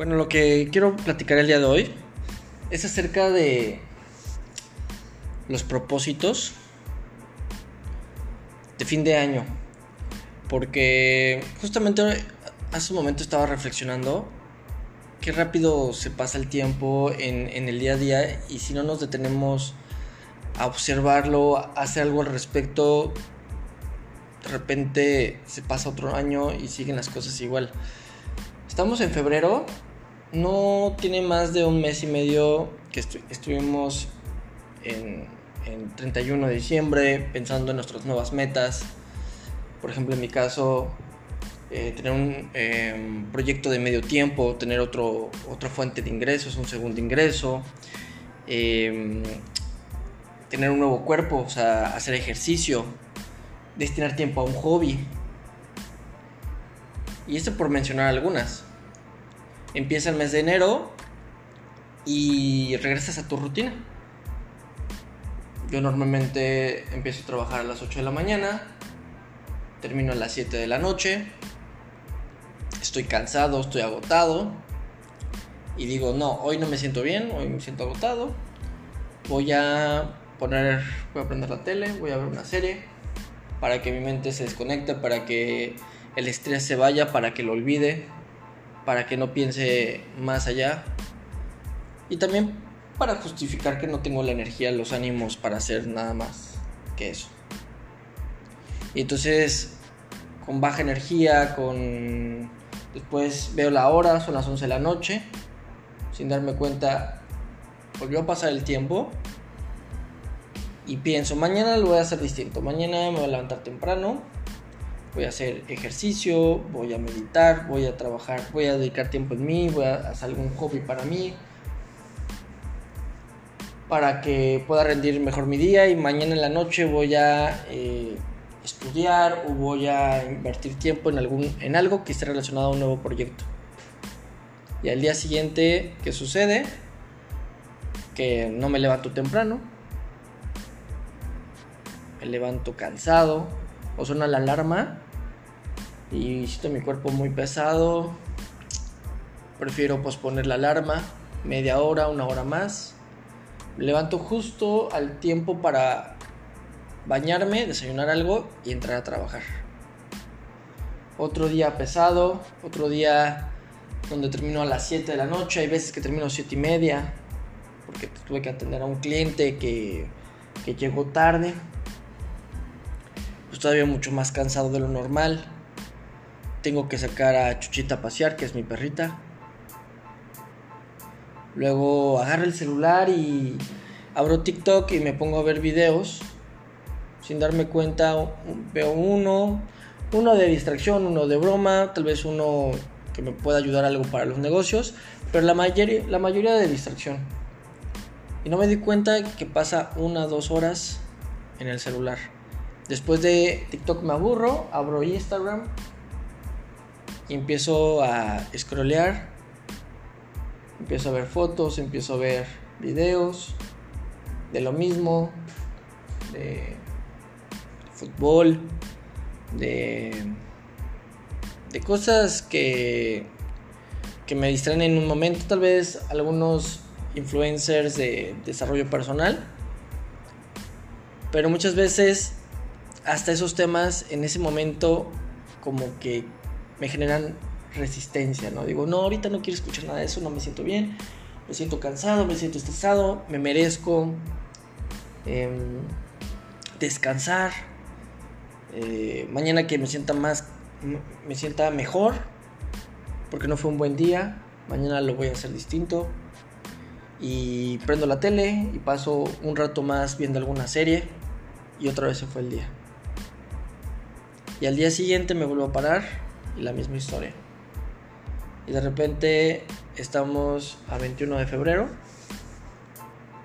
Bueno, lo que quiero platicar el día de hoy es acerca de los propósitos de fin de año. Porque justamente hace un momento estaba reflexionando qué rápido se pasa el tiempo en, en, el día a día y si no nos detenemos a observarlo, a hacer algo al respecto, de repente se pasa otro año y siguen las cosas igual. Estamos en febrero, no tiene más de un mes y medio que estuvimos en, en 31 de diciembre pensando en nuestras nuevas metas. Por ejemplo, en mi caso, eh, tener un em, proyecto de medio tiempo, tener otro, otra fuente de ingresos, un segundo ingreso, em, tener un nuevo cuerpo, o sea, hacer ejercicio, destinar tiempo a un hobby. Y esto por mencionar algunas. Empieza el mes de enero y regresas a tu rutina. Yo normalmente empiezo a trabajar a las 8 de la mañana, termino a las 7 de la noche, estoy cansado, estoy agotado y digo, no, hoy no me siento bien, hoy me siento agotado, voy a poner, voy a prender la tele, voy a ver una serie para que mi mente se desconecte, para que el estrés se vaya, para que lo olvide, para que no piense más allá y también para justificar que no tengo la energía, los ánimos para hacer nada más que eso. Y entonces, con baja energía, con Después veo la hora, son las 11 de la noche. Sin darme cuenta, volvió a pasar el tiempo. Y pienso, mañana lo voy a hacer distinto. Mañana me voy a levantar temprano. Voy a hacer ejercicio, voy a meditar, voy a trabajar, voy a dedicar tiempo en mí, voy a hacer algún hobby para mí. Para que pueda rendir mejor mi día. Y mañana en la noche voy a... Eh, estudiar o voy a invertir tiempo en, algún, en algo que esté relacionado a un nuevo proyecto. Y al día siguiente, ¿qué sucede? Que no me levanto temprano, me levanto cansado, o suena la alarma y siento mi cuerpo muy pesado. Prefiero posponer la alarma media hora, una hora más. Me levanto justo al tiempo para bañarme, desayunar algo y entrar a trabajar. Otro día pesado, otro día donde termino a las 7 de la noche, hay veces que termino a 7 y media, porque tuve que atender a un cliente que, que llegó tarde. Todavía mucho más cansado de lo normal. Tengo que sacar a Chuchita a pasear, que es mi perrita. Luego agarro el celular y abro TikTok y me pongo a ver videos sin darme cuenta veo uno, uno de distracción, uno de broma, tal vez uno que me pueda ayudar algo para los negocios, pero la mayoría, la mayoría de distracción. Y no me di cuenta que pasa una o dos horas en el celular. Después de TikTok me aburro, abro Instagram y empiezo a scrollear. Empiezo a ver fotos, empiezo a ver videos de lo mismo, de fútbol, de, de cosas que, que me distraen en un momento, tal vez algunos influencers de desarrollo personal, pero muchas veces hasta esos temas en ese momento como que me generan resistencia, ¿no? Digo, no, ahorita no quiero escuchar nada de eso, no me siento bien, me siento cansado, me siento estresado, me merezco em, descansar, eh, mañana que me sienta más, me sienta mejor, porque no fue un buen día, mañana lo voy a hacer distinto. Y prendo la tele y paso un rato más viendo alguna serie y otra vez se fue el día. Y al día siguiente me vuelvo a parar y la misma historia. Y de repente estamos a 21 de febrero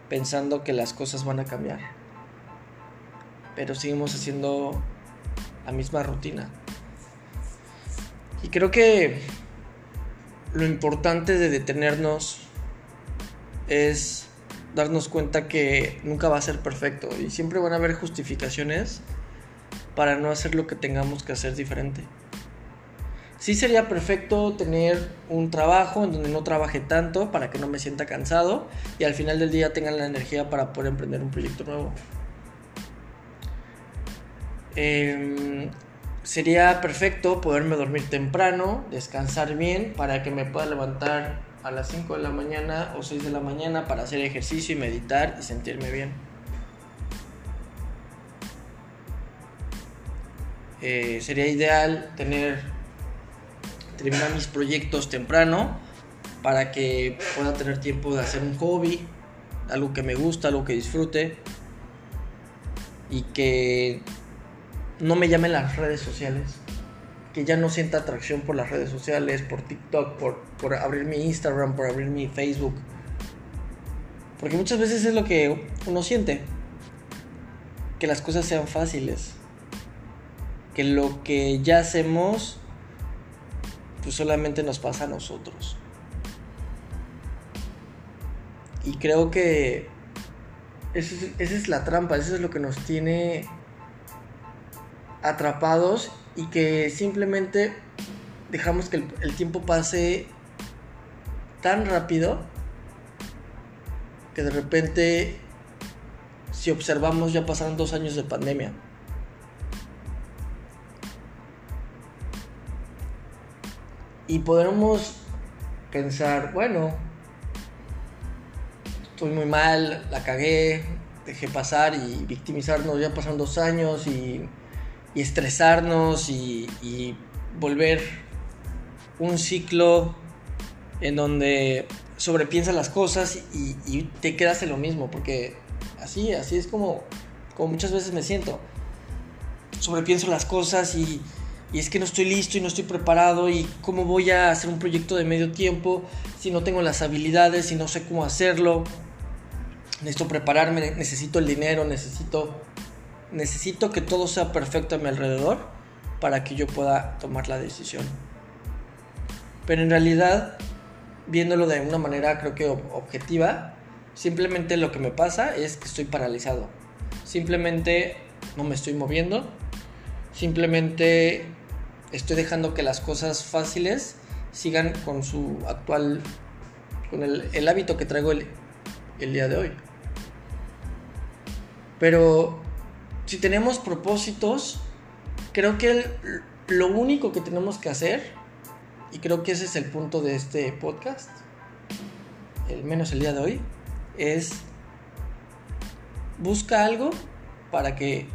pensando que las cosas van a cambiar. Pero seguimos haciendo la misma rutina. Y creo que lo importante de detenernos es darnos cuenta que nunca va a ser perfecto y siempre van a haber justificaciones para no hacer lo que tengamos que hacer diferente. Sí sería perfecto tener un trabajo en donde no trabaje tanto para que no me sienta cansado y al final del día tenga la energía para poder emprender un proyecto nuevo. Em, sería perfecto poderme dormir temprano, descansar bien para que me pueda levantar a las 5 de la mañana o 6 de la mañana para hacer ejercicio y meditar y sentirme bien. Eh, sería ideal tener terminar mis proyectos temprano para que pueda tener tiempo de hacer un hobby, algo que me gusta, algo que disfrute y que no me llamen las redes sociales que ya no sienta atracción por las redes sociales, por TikTok, por, por abrir mi Instagram, por abrir mi Facebook. Porque muchas veces es lo que uno siente. Que las cosas sean fáciles. Que lo que ya hacemos, pues solamente nos pasa a nosotros. Y creo que esa es, la trampa, eso es lo que nos tiene atrapados y que simplemente dejamos que el, tiempo pase tan rápido que de repente si observamos ya pasaron dos años de pandemia. Y podremos pensar, bueno, estoy muy mal, la cagué, dejé pasar y victimizarnos, ya pasaron dos años y y estresarnos y, volver un ciclo en donde sobrepiensas las cosas y, te quedas en lo mismo, porque así, así es como, como muchas veces me siento. Sobrepienso las cosas y, y es que no estoy listo y no estoy preparado y cómo voy a hacer un proyecto de medio tiempo si no tengo las habilidades, si no sé cómo hacerlo. Necesito prepararme, necesito el dinero, necesito necesito que todo sea perfecto a mi alrededor para que yo pueda tomar la decisión. Pero en realidad, viéndolo de una manera creo que objetiva, simplemente lo que me pasa es que estoy paralizado. Simplemente no me estoy moviendo. Simplemente estoy dejando que las cosas fáciles sigan con su actual, con el, hábito que traigo el, el día de hoy. Pero si tenemos propósitos, creo que lo único que tenemos que hacer, y creo que ese es el punto de este podcast, el menos el día de hoy, es busca algo para que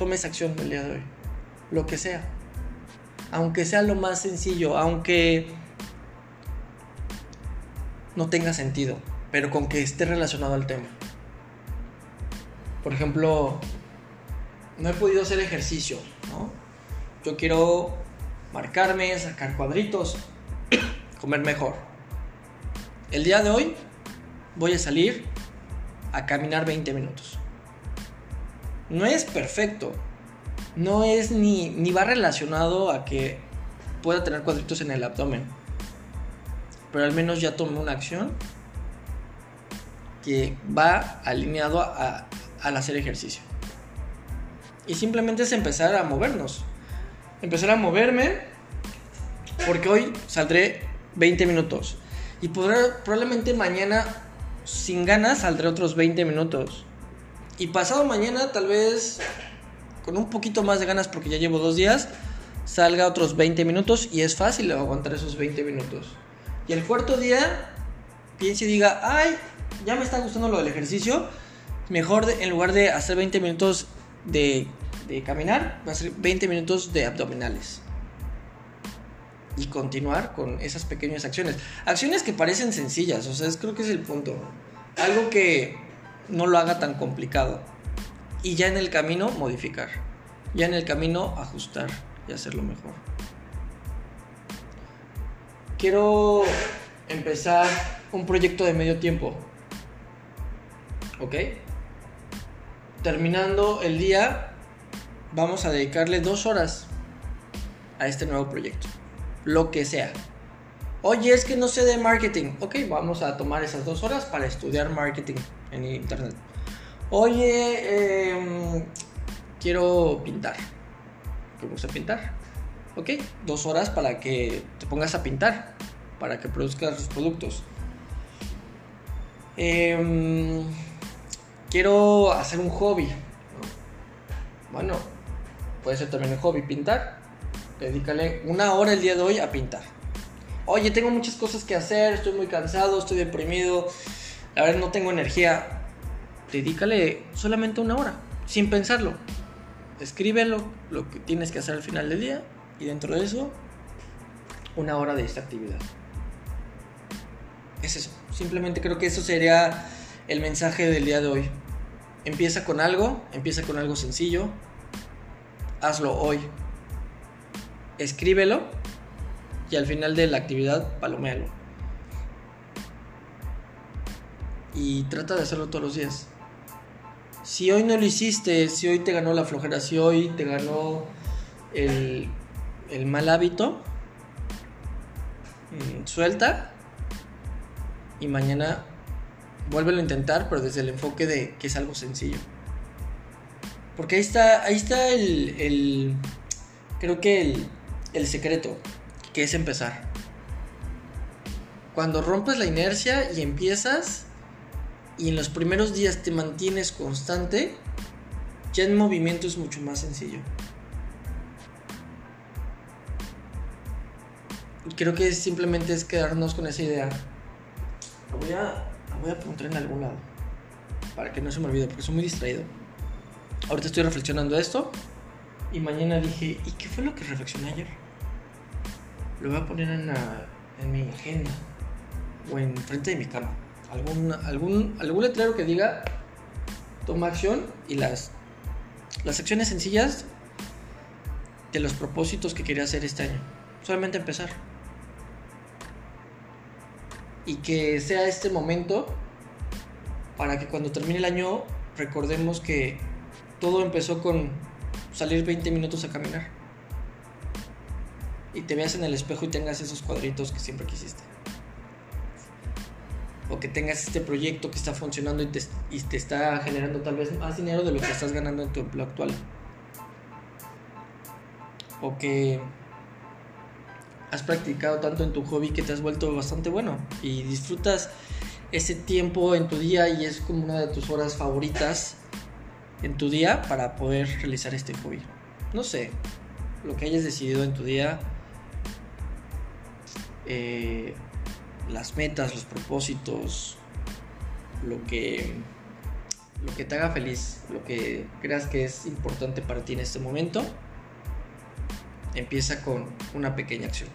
tomes acción el día de hoy, lo que sea, aunque sea lo más sencillo, aunque no tenga sentido, pero con que esté relacionado al tema. Por ejemplo, no he podido hacer ejercicio, ¿no? Yo quiero marcarme, sacar cuadritos, comer mejor. El día de hoy voy a salir a caminar 20 minutos. No es perfecto, no es ni, ni va relacionado a que pueda tener cuadritos en el abdomen, pero al menos ya tomé una acción que va alineado al hacer ejercicio. Y simplemente es empezar a movernos. Empezar a moverme porque hoy saldré 20 minutos. Y probablemente mañana, sin ganas, saldré otros 20 minutos. Y pasado mañana, tal vez con un poquito más de ganas, porque ya llevo dos días, salga otros 20 minutos. Y es fácil aguantar esos 20 minutos. Y el cuarto día, piense y diga, ay, ya me está gustando lo del ejercicio. Mejor en lugar de hacer 20 minutos de caminar, va a ser 20 minutos de abdominales. Y continuar con esas pequeñas acciones. Acciones que parecen sencillas, o sea, creo que es el punto. Algo que no lo haga tan complicado. Y ya en el camino modificar. Ya en el camino ajustar y hacerlo mejor. Quiero empezar un proyecto de medio tiempo. ¿Ok? Terminando el día, vamos a dedicarle dos horas a este nuevo proyecto. Lo que sea. Oye, es que no sé de marketing. Ok, vamos a tomar esas dos horas para estudiar marketing en internet. Oye, em, quiero pintar. ¿Te gusta pintar? ok, dos horas para que te pongas a pintar, para que produzcas los productos. Em, quiero hacer un hobby. Bueno, puede ser también un hobby, pintar. Dedícale una hora el día de hoy a pintar. Oye, tengo muchas cosas que hacer, estoy muy cansado, estoy deprimido, la verdad no tengo energía. Dedícale solamente una hora, sin pensarlo. Escríbelo, lo que tienes que hacer al final del día y dentro de eso, una hora de esta actividad. Es eso. Simplemente creo que eso sería el mensaje del día de hoy. Empieza con algo, empieza con algo sencillo. Hazlo hoy. Escríbelo y al final de la actividad paloméalo. Y trata de hacerlo todos los días. Si hoy no lo hiciste, si hoy te ganó la flojera, si hoy te ganó el, el mal hábito, mm, suelta y mañana vuélvelo a intentar, pero desde el enfoque de que es algo sencillo. Porque ahí está, ahí está el, el creo que el, el secreto, que es empezar. Cuando rompes la inercia y empiezas y en los primeros días te mantienes constante, ya en movimiento es mucho más sencillo. Creo que simplemente es quedarnos con esa idea. Voy a, voy a apuntar en algún lado. Para que no se me olvide, porque soy muy distraído. Ahorita estoy reflexionando esto. Y mañana dije, ¿y qué fue lo que reflexioné ayer? Lo voy a poner en, en mi agenda. O en frente de mi cama. Algún, algún, algún letrero que diga, toma acción y las, las acciones sencillas de los propósitos que quería hacer este año. Solamente empezar y que sea este momento para que cuando termine el año recordemos que todo empezó con salir 20 minutos a caminar y te veas en el espejo y tengas esos cuadritos que siempre quisiste. O que tengas este proyecto que está funcionando y te, está generando tal vez más dinero de lo que estás ganando en tu empleo actual. O que has practicado tanto en tu hobby que te has vuelto bastante bueno y disfrutas ese tiempo en tu día y es como una de tus horas favoritas en tu día para poder realizar este hobby. No sé, lo que hayas decidido en tu día, eh, las metas, los propósitos, lo que, lo que te haga feliz, lo que creas que es importante para ti en este momento, empieza con una pequeña acción.